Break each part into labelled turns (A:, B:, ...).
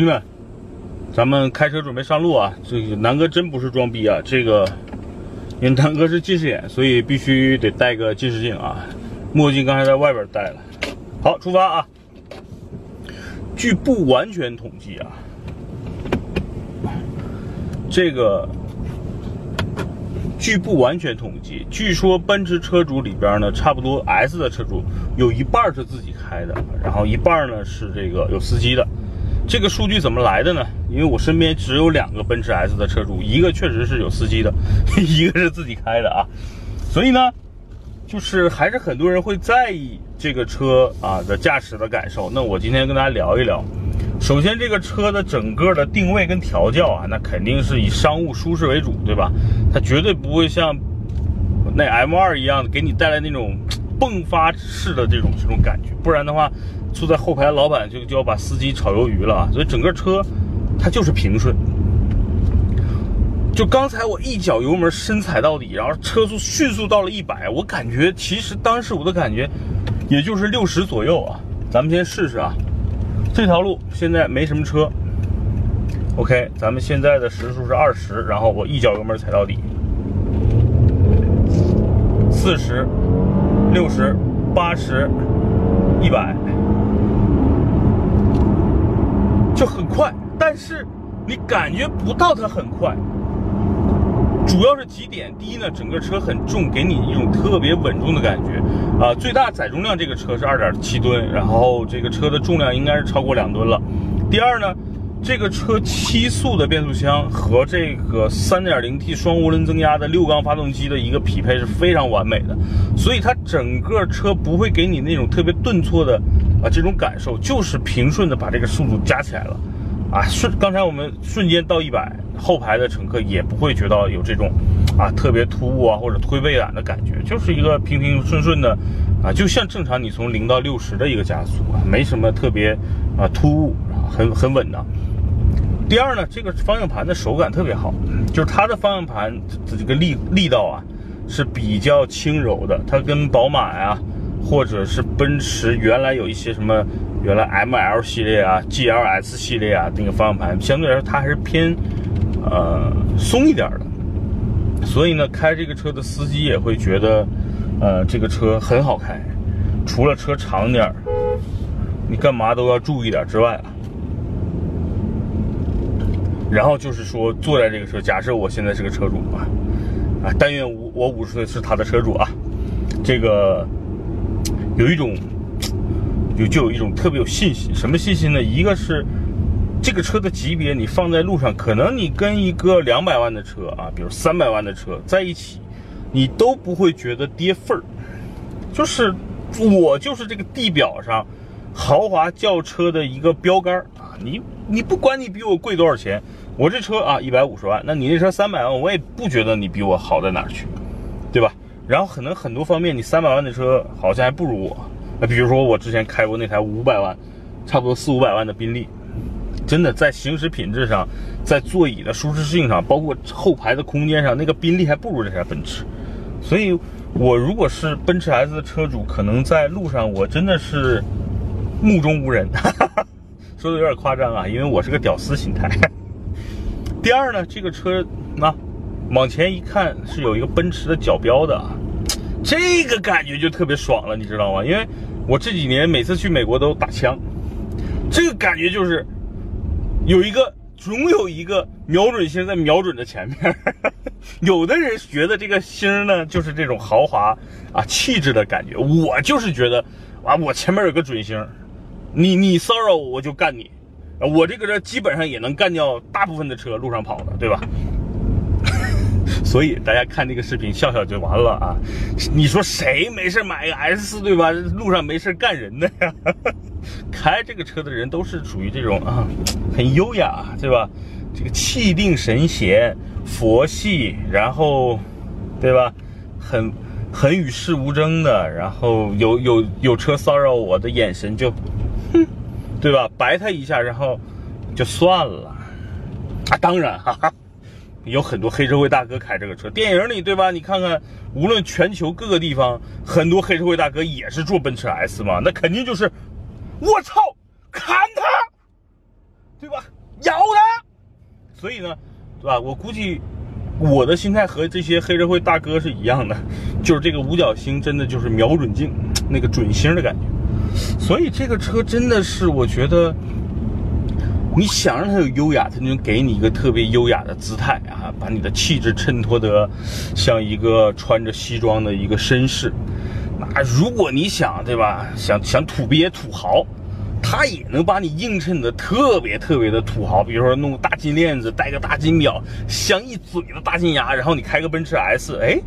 A: 兄弟们，咱们开车准备上路啊！这个南哥真不是装逼啊，这个因为南哥是近视眼，所以必须得戴个近视镜啊。墨镜刚才在外边戴了。好，出发啊！据不完全统计啊，这个据不完全统计，据说奔驰车主里边呢，差不多 S 的车主有一半是自己开的，然后一半呢是这个有司机的。这个数据怎么来的呢？因为我身边只有两个奔驰 S 的车主，一个确实是有司机的，一个是自己开的啊。所以呢，就是还是很多人会在意这个车啊的驾驶的感受。那我今天跟大家聊一聊。首先，这个车的整个的定位跟调教啊，那肯定是以商务舒适为主，对吧？它绝对不会像那 M2 一样给你带来那种迸发式的这种这种感觉，不然的话。坐在后排老板就就要把司机炒鱿鱼了啊，所以整个车它就是平顺。就刚才我一脚油门深踩到底，然后车速迅速到了一百，我感觉其实当时我的感觉也就是六十左右啊。咱们先试试啊，这条路现在没什么车。OK，咱们现在的时速是二十，然后我一脚油门踩到底，四十、六十、八十、一百。就很快，但是你感觉不到它很快。主要是几点，第一呢，整个车很重，给你一种特别稳重的感觉啊。最大载重量这个车是二点七吨，然后这个车的重量应该是超过两吨了。第二呢，这个车七速的变速箱和这个三点零 T 双涡轮增压的六缸发动机的一个匹配是非常完美的，所以它整个车不会给你那种特别顿挫的。啊，这种感受就是平顺的把这个速度加起来了，啊，瞬刚才我们瞬间到一百，后排的乘客也不会觉得有这种啊特别突兀啊或者推背感的感觉，就是一个平平顺顺的，啊，就像正常你从零到六十的一个加速啊，没什么特别啊突兀，很很稳当。第二呢，这个方向盘的手感特别好，就是它的方向盘的这个力力道啊是比较轻柔的，它跟宝马呀。或者是奔驰原来有一些什么，原来 M L 系列啊，G L S 系列啊，那个方向盘相对来说它还是偏，呃，松一点的，所以呢，开这个车的司机也会觉得，呃，这个车很好开，除了车长点儿，你干嘛都要注意点之外啊，然后就是说坐在这个车，假设我现在是个车主啊，啊，但愿我我五十岁是他的车主啊，这个。有一种，有就有一种特别有信心。什么信心呢？一个是这个车的级别，你放在路上，可能你跟一个两百万的车啊，比如三百万的车在一起，你都不会觉得跌份儿。就是我就是这个地表上豪华轿车的一个标杆啊！你你不管你比我贵多少钱，我这车啊一百五十万，那你那车三百万，我也不觉得你比我好在哪儿去，对吧？然后可能很多方面，你三百万的车好像还不如我。那比如说我之前开过那台五百万，差不多四五百万的宾利，真的在行驶品质上，在座椅的舒适性上，包括后排的空间上，那个宾利还不如这台奔驰。所以，我如果是奔驰 S 的车主，可能在路上我真的是目中无人。哈哈说的有点夸张啊，因为我是个屌丝心态。第二呢，这个车啊。往前一看是有一个奔驰的角标的，这个感觉就特别爽了，你知道吗？因为我这几年每次去美国都打枪，这个感觉就是有一个总有一个瞄准星在瞄准着前面。有的人觉得这个星呢就是这种豪华啊气质的感觉，我就是觉得啊我前面有个准星，你你骚扰我我就干你，我这个人基本上也能干掉大部分的车路上跑的，对吧？所以大家看这个视频笑笑就完了啊！你说谁没事买个 S 四对吧？路上没事干人的呀？开这个车的人都是属于这种啊，很优雅对吧？这个气定神闲、佛系，然后对吧？很很与世无争的，然后有有有车骚扰我的眼神就，对吧？白他一下，然后就算了啊！当然哈哈。有很多黑社会大哥开这个车，电影里对吧？你看看，无论全球各个地方，很多黑社会大哥也是坐奔驰 S 嘛，那肯定就是，我操，砍他，对吧？咬他。所以呢，对吧？我估计我的心态和这些黑社会大哥是一样的，就是这个五角星真的就是瞄准镜，那个准星的感觉。所以这个车真的是，我觉得你想让它有优雅，它就能给你一个特别优雅的姿态啊，把你的气质衬托得像一个穿着西装的一个绅士。那如果你想，对吧？想想土鳖土豪。它也能把你映衬的特别特别的土豪，比如说弄个大金链子，戴个大金表，镶一嘴的大金牙，然后你开个奔驰 S，哎，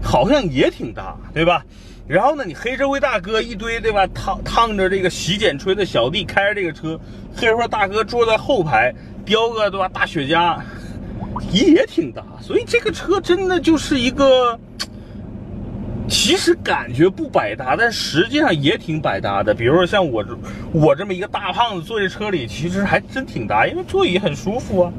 A: 好像也挺大，对吧？然后呢，你黑社会大哥一堆，对吧？烫烫着这个洗剪吹的小弟开着这个车，黑社会大哥坐在后排，叼个对吧大雪茄，也挺大。所以这个车真的就是一个。其实感觉不百搭，但实际上也挺百搭的。比如说像我这我这么一个大胖子坐在车里，其实还真挺搭，因为座椅很舒服啊，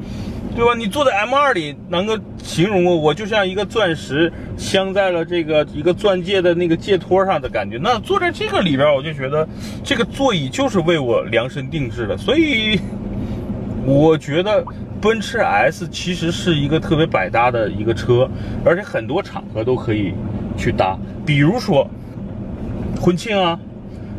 A: 对吧？你坐在 M2 里，能够形容我，我就像一个钻石镶在了这个一个钻戒的那个戒托上的感觉。那坐在这个里边，我就觉得这个座椅就是为我量身定制的，所以我觉得奔驰 S 其实是一个特别百搭的一个车，而且很多场合都可以。去搭，比如说婚庆啊，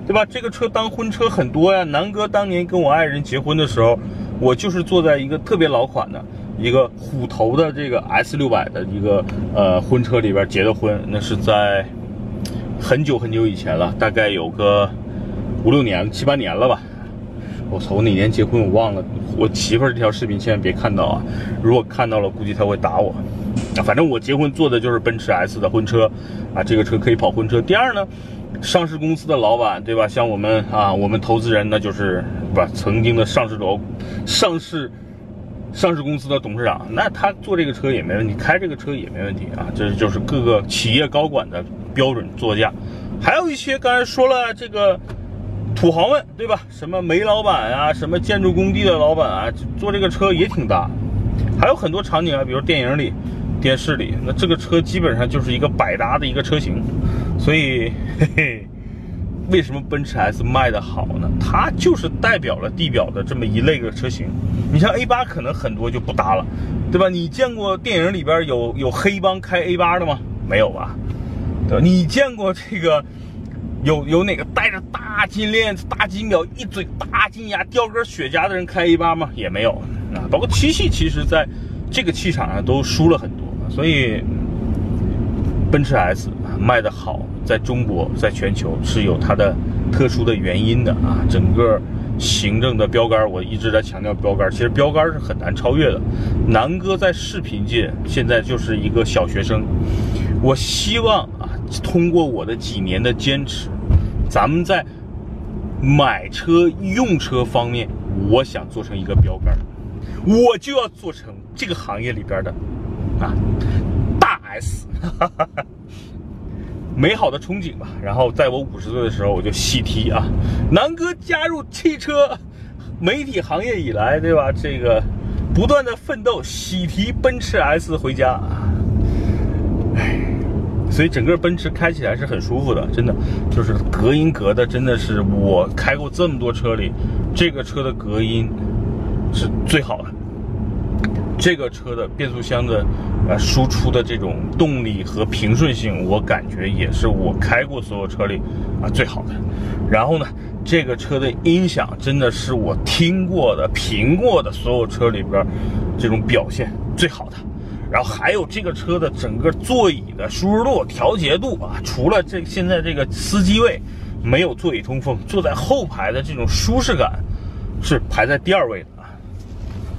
A: 对吧？这个车当婚车很多呀。南哥当年跟我爱人结婚的时候，我就是坐在一个特别老款的一个虎头的这个 S 六百的一个呃婚车里边结的婚，那是在很久很久以前了，大概有个五六年、七八年了吧。我操，我哪年结婚我忘了。我媳妇儿这条视频千万别看到啊！如果看到了，估计她会打我。反正我结婚坐的就是奔驰 S 的婚车，啊，这个车可以跑婚车。第二呢，上市公司的老板，对吧？像我们啊，我们投资人呢，就是不曾经的上市楼、上市上市公司的董事长，那他坐这个车也没问题，开这个车也没问题啊。这就是各个企业高管的标准座驾。还有一些刚才说了这个土豪们，对吧？什么煤老板啊，什么建筑工地的老板啊，坐这个车也挺大。还有很多场景啊，比如电影里。电视里，那这个车基本上就是一个百搭的一个车型，所以，嘿嘿，为什么奔驰 S 卖的好呢？它就是代表了地表的这么一类的车型。你像 A 八可能很多就不搭了，对吧？你见过电影里边有有黑帮开 A 八的吗？没有吧？对吧？你见过这个有有哪个带着大金链子、大金表、一嘴大金牙、叼根雪茄的人开 A 八吗？也没有啊。包括七系，其实在这个气场上都输了很多。所以，奔驰 S 卖的好，在中国，在全球是有它的特殊的原因的啊。整个行政的标杆，我一直在强调标杆，其实标杆是很难超越的。南哥在视频界现在就是一个小学生，我希望啊，通过我的几年的坚持，咱们在买车用车方面，我想做成一个标杆，我就要做成这个行业里边的。啊，大 S，哈 哈美好的憧憬吧。然后在我五十岁的时候，我就喜提啊，南哥加入汽车媒体行业以来，对吧？这个不断的奋斗，喜提奔驰 S 回家。唉，所以整个奔驰开起来是很舒服的，真的，就是隔音隔的，真的是我开过这么多车里，这个车的隔音是最好的。这个车的变速箱的，呃，输出的这种动力和平顺性，我感觉也是我开过所有车里啊最好的。然后呢，这个车的音响真的是我听过的、评过的所有车里边这种表现最好的。然后还有这个车的整个座椅的舒适度、调节度啊，除了这现在这个司机位没有座椅通风，坐在后排的这种舒适感是排在第二位的。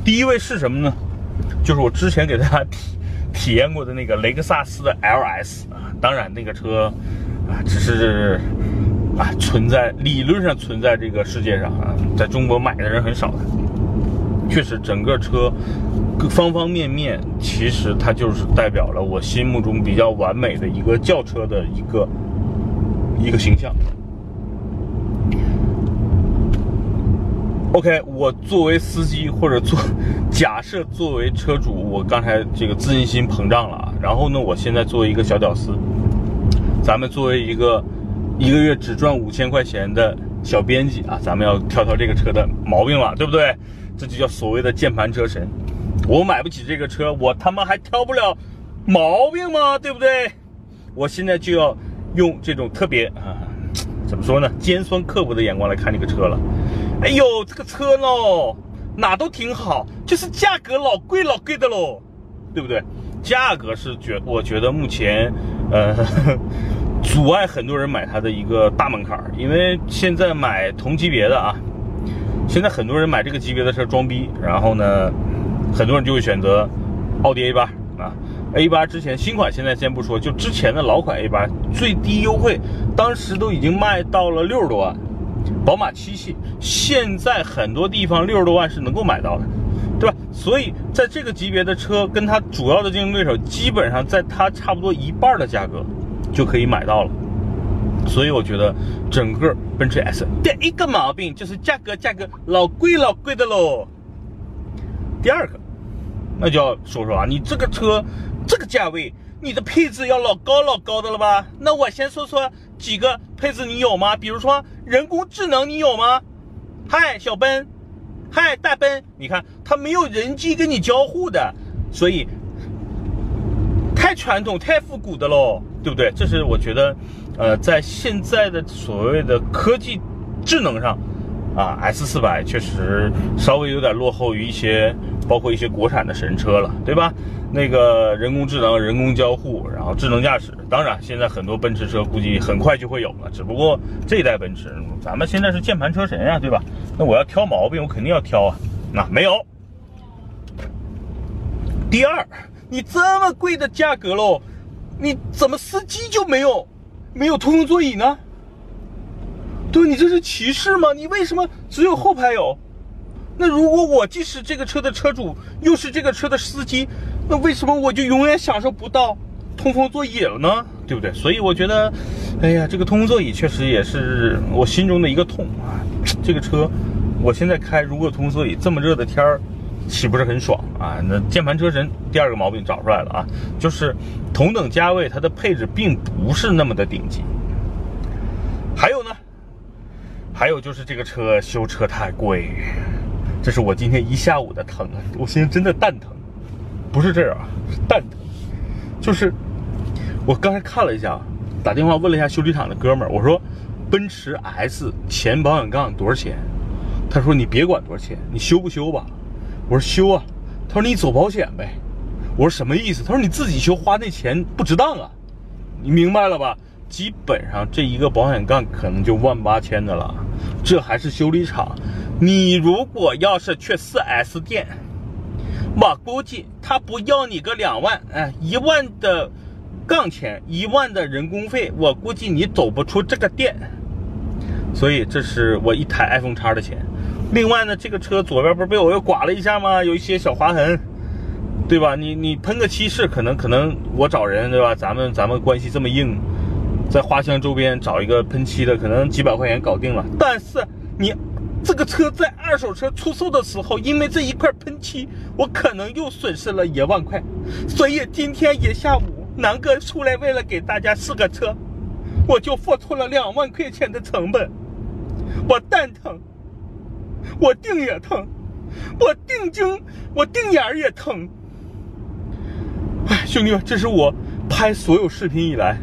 A: 第一位是什么呢？就是我之前给大家体 体验过的那个雷克萨斯的 LS 啊，当然那个车啊只是啊存在理论上存在这个世界上啊，在中国买的人很少的。确实，整个车各方方面面，其实它就是代表了我心目中比较完美的一个轿车的一个一个形象。OK，我作为司机或者做，假设作为车主，我刚才这个自信心膨胀了啊。然后呢，我现在作为一个小屌丝，咱们作为一个一个月只赚五千块钱的小编辑啊，咱们要挑挑这个车的毛病了，对不对？这就叫所谓的键盘车神。我买不起这个车，我他妈还挑不了毛病吗？对不对？我现在就要用这种特别啊，怎么说呢，尖酸刻薄的眼光来看这个车了。哎呦，这个车喽，哪都挺好，就是价格老贵老贵的喽，对不对？价格是觉，我觉得目前，呃，阻碍很多人买它的一个大门槛，因为现在买同级别的啊，现在很多人买这个级别的车装逼，然后呢，很多人就会选择奥迪 A 八啊，A 八之前新款现在先不说，就之前的老款 A 八最低优惠，当时都已经卖到了六十多万，宝马七系，现在很多地方六十多万是能够买到的。对吧？所以在这个级别的车，跟它主要的竞争对手基本上在它差不多一半的价格就可以买到了。所以我觉得整个奔驰 S 第一个毛病就是价格，价格老贵老贵的喽。第二个，那就要说说啊，你这个车这个价位，你的配置要老高老高的了吧？那我先说说几个配置你有吗？比如说人工智能你有吗？嗨，小奔。嗨，大奔，你看它没有人机跟你交互的，所以太传统、太复古的喽，对不对？这是我觉得，呃，在现在的所谓的科技智能上，啊，S 四百确实稍微有点落后于一些，包括一些国产的神车了，对吧？那个人工智能、人工交互，然后智能驾驶，当然现在很多奔驰车估计很快就会有了，只不过这一代奔驰，咱们现在是键盘车神呀，对吧？那我要挑毛病，我肯定要挑啊。那没有。第二，你这么贵的价格喽，你怎么司机就没有没有通用座椅呢？对，你这是歧视吗？你为什么只有后排有？那如果我既是这个车的车主，又是这个车的司机，那为什么我就永远享受不到通风座椅了呢？对不对？所以我觉得，哎呀，这个通风座椅确实也是我心中的一个痛啊。这个车我现在开，如果通风座椅，这么热的天儿，岂不是很爽啊？那键盘车神第二个毛病找出来了啊，就是同等价位它的配置并不是那么的顶级。还有呢，还有就是这个车修车太贵。这是我今天一下午的疼啊！我现在真的蛋疼，不是这儿啊，是蛋疼。就是我刚才看了一下，打电话问了一下修理厂的哥们儿，我说奔驰 S 前保险杠多少钱？他说你别管多少钱，你修不修吧？我说修啊。他说你走保险呗。我说什么意思？他说你自己修花那钱不值当啊。你明白了吧？基本上这一个保险杠可能就万八千的了，这还是修理厂。你如果要是去 4S 店，我估计他不要你个两万，哎，一万的杠钱，一万的人工费，我估计你走不出这个店。所以这是我一台 iPhone 叉的钱。另外呢，这个车左边不是被我又刮了一下吗？有一些小划痕，对吧？你你喷个漆是可能可能我找人对吧？咱们咱们关系这么硬，在花乡周边找一个喷漆的，可能几百块钱搞定了。但是你。这个车在二手车出售的时候，因为这一块喷漆，我可能又损失了一万块。所以今天一下午，南哥出来为了给大家试个车，我就付出了两万块钱的成本。我蛋疼，我腚也疼，我腚精，我腚眼也疼。哎，兄弟们，这是我拍所有视频以来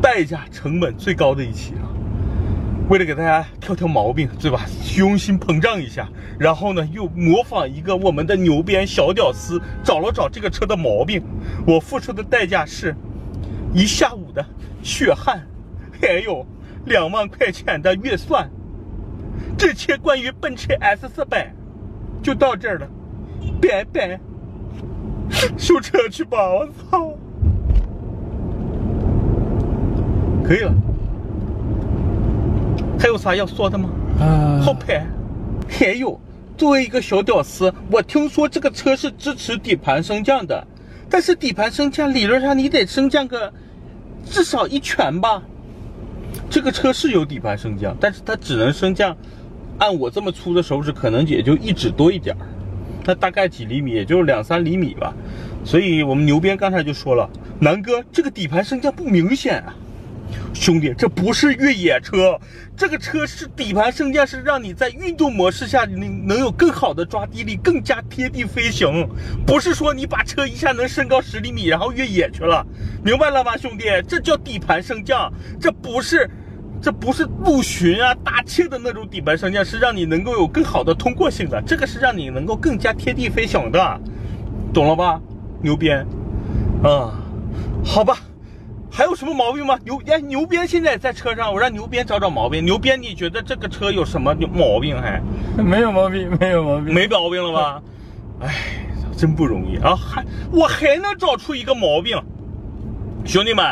A: 代价成本最高的一期啊！为了给大家挑挑毛病，对吧？虚荣心膨胀一下，然后呢，又模仿一个我们的牛鞭小屌丝，找了找这个车的毛病。我付出的代价是一下午的血汗，还有两万块钱的预算。这期关于奔驰 S 四百就到这儿了，拜拜。修车去吧，我操！可以了。还有啥要说的吗？后排，还有，作为一个小屌丝，我听说这个车是支持底盘升降的，但是底盘升降理论上你得升降个至少一拳吧。这个车是有底盘升降，但是它只能升降，按我这么粗的手指，可能也就一指多一点儿，它大概几厘米，也就两三厘米吧。所以我们牛鞭刚才就说了，南哥这个底盘升降不明显啊。兄弟，这不是越野车，这个车是底盘升降，是让你在运动模式下能能有更好的抓地力，更加贴地飞行，不是说你把车一下能升高十厘米，然后越野去了，明白了吗，兄弟？这叫底盘升降，这不是，这不是陆巡啊、大切的那种底盘升降，是让你能够有更好的通过性的，这个是让你能够更加贴地飞行的，懂了吧？牛鞭，啊，好吧。还有什么毛病吗？牛哎，牛鞭现在在车上，我让牛鞭找找毛病。牛鞭，你觉得这个车有什么毛病？还
B: 没有毛病，没有毛病，
A: 没毛病了吧？哎，真不容易啊！还我还能找出一个毛病，兄弟们，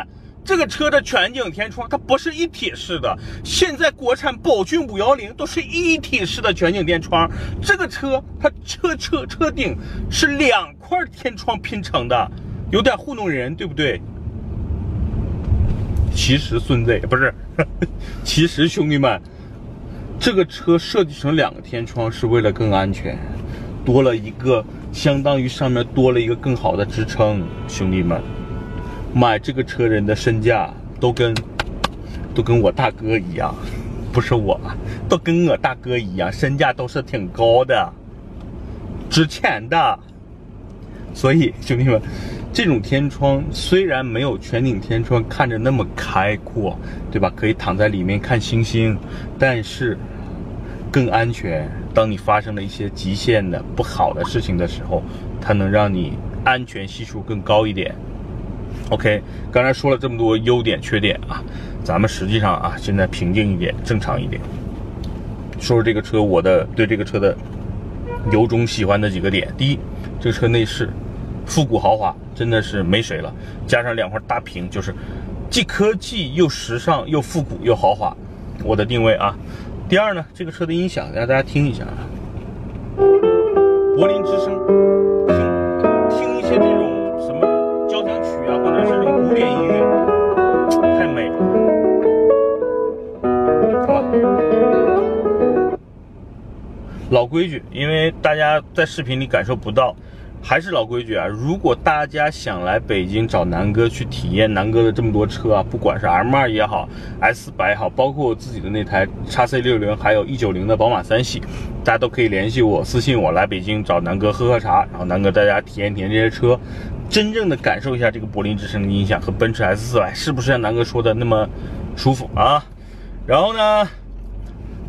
A: 这个车的全景天窗它不是一体式的。现在国产宝骏五幺零都是一体式的全景天窗，这个车它车车车顶是两块天窗拼成的，有点糊弄人，对不对？其实孙子不是，其实兄弟们，这个车设计成两个天窗是为了更安全，多了一个相当于上面多了一个更好的支撑。兄弟们，买这个车人的身价都跟都跟我大哥一样，不是我，都跟我大哥一样，身价都是挺高的，值钱的。所以兄弟们。这种天窗虽然没有全景天窗看着那么开阔，对吧？可以躺在里面看星星，但是更安全。当你发生了一些极限的不好的事情的时候，它能让你安全系数更高一点。OK，刚才说了这么多优点缺点啊，咱们实际上啊，现在平静一点，正常一点，说说这个车我的对这个车的由衷喜欢的几个点。第一，这个车内饰。复古豪华真的是没谁了，加上两块大屏，就是既科技又时尚又复古又豪华，我的定位啊。第二呢，这个车的音响让大家听一下啊，柏林之声，老规矩，因为大家在视频里感受不到。还是老规矩啊！如果大家想来北京找南哥去体验南哥的这么多车啊，不管是 M2 也好，S 百也好，包括我自己的那台叉 C 六零，还有 E 九零的宝马三系，大家都可以联系我，私信我来北京找南哥喝喝茶，然后南哥带大家体验体验这些车，真正的感受一下这个柏林之声的音响和奔驰 S 四百是不是像南哥说的那么舒服啊？然后呢？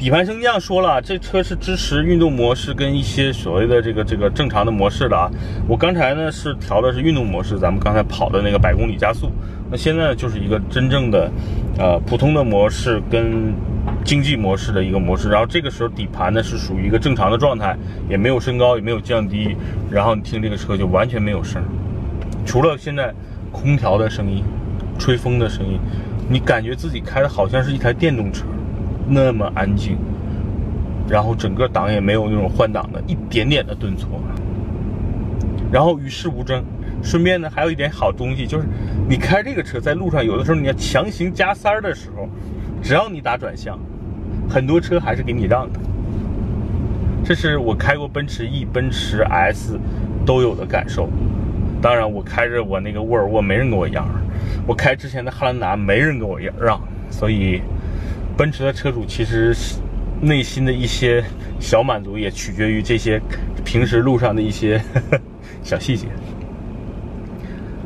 A: 底盘升降说了，这车是支持运动模式跟一些所谓的这个这个正常的模式的啊。我刚才呢是调的是运动模式，咱们刚才跑的那个百公里加速。那现在就是一个真正的，呃普通的模式跟经济模式的一个模式。然后这个时候底盘呢是属于一个正常的状态，也没有升高，也没有降低。然后你听这个车就完全没有声，除了现在空调的声音、吹风的声音，你感觉自己开的好像是一台电动车。那么安静，然后整个档也没有那种换挡的一点点的顿挫，然后与世无争。顺便呢，还有一点好东西就是，你开这个车在路上，有的时候你要强行加塞儿的时候，只要你打转向，很多车还是给你让的。这是我开过奔驰 E、奔驰 S 都有的感受。当然，我开着我那个沃尔沃，没人跟我让；我开之前的汉兰达，没人跟我让，所以。奔驰的车主其实内心的一些小满足，也取决于这些平时路上的一些 小细节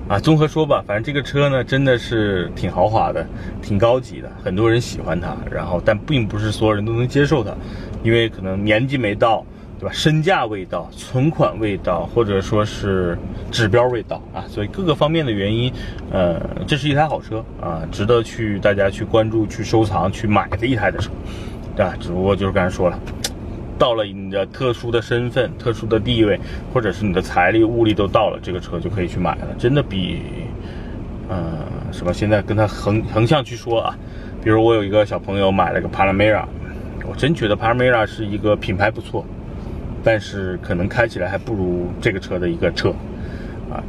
A: 啊。综合说吧，反正这个车呢，真的是挺豪华的，挺高级的，很多人喜欢它。然后，但并不是所有人都能接受它，因为可能年纪没到。对吧？身价未到，存款未到，或者说是指标未到啊，所以各个方面的原因，呃，这是一台好车啊，值得去大家去关注、去收藏、去买的一台的车，对吧？只不过就是刚才说了，到了你的特殊的身份、特殊的地位，或者是你的财力、物力都到了，这个车就可以去买了。真的比，呃，什么？现在跟他横横向去说啊，比如我有一个小朋友买了个帕拉梅拉，我真觉得帕拉梅拉是一个品牌不错。但是可能开起来还不如这个车的一个车，啊，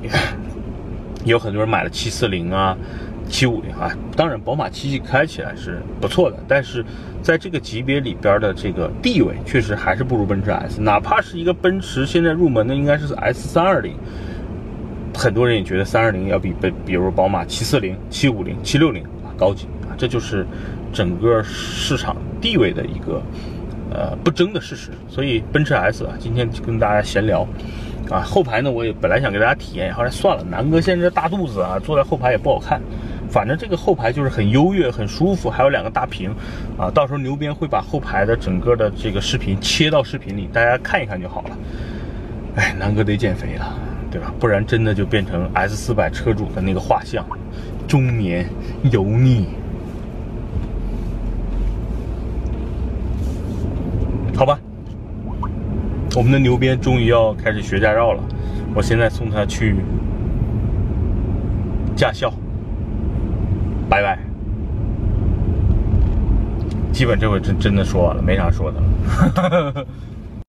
A: 有很多人买了七四零啊、七五零啊，当然宝马七系开起来是不错的，但是在这个级别里边的这个地位确实还是不如奔驰 S，哪怕是一个奔驰现在入门的应该是 S 三二零，很多人也觉得三二零要比奔，比如宝马七四零、七五零、七六零啊高级啊，这就是整个市场地位的一个呃不争的事实。所以奔驰 S 啊，今天就跟大家闲聊啊，后排呢我也本来想给大家体验，后来算了，南哥现在这大肚子啊，坐在后排也不好看。反正这个后排就是很优越、很舒服，还有两个大屏，啊，到时候牛鞭会把后排的整个的这个视频切到视频里，大家看一看就好了。哎，南哥得减肥了，对吧？不然真的就变成 S 四百车主的那个画像，中年油腻。好吧，我们的牛鞭终于要开始学驾照了，我现在送他去驾校。拜拜，基本这回真真的说完了，没啥说的了。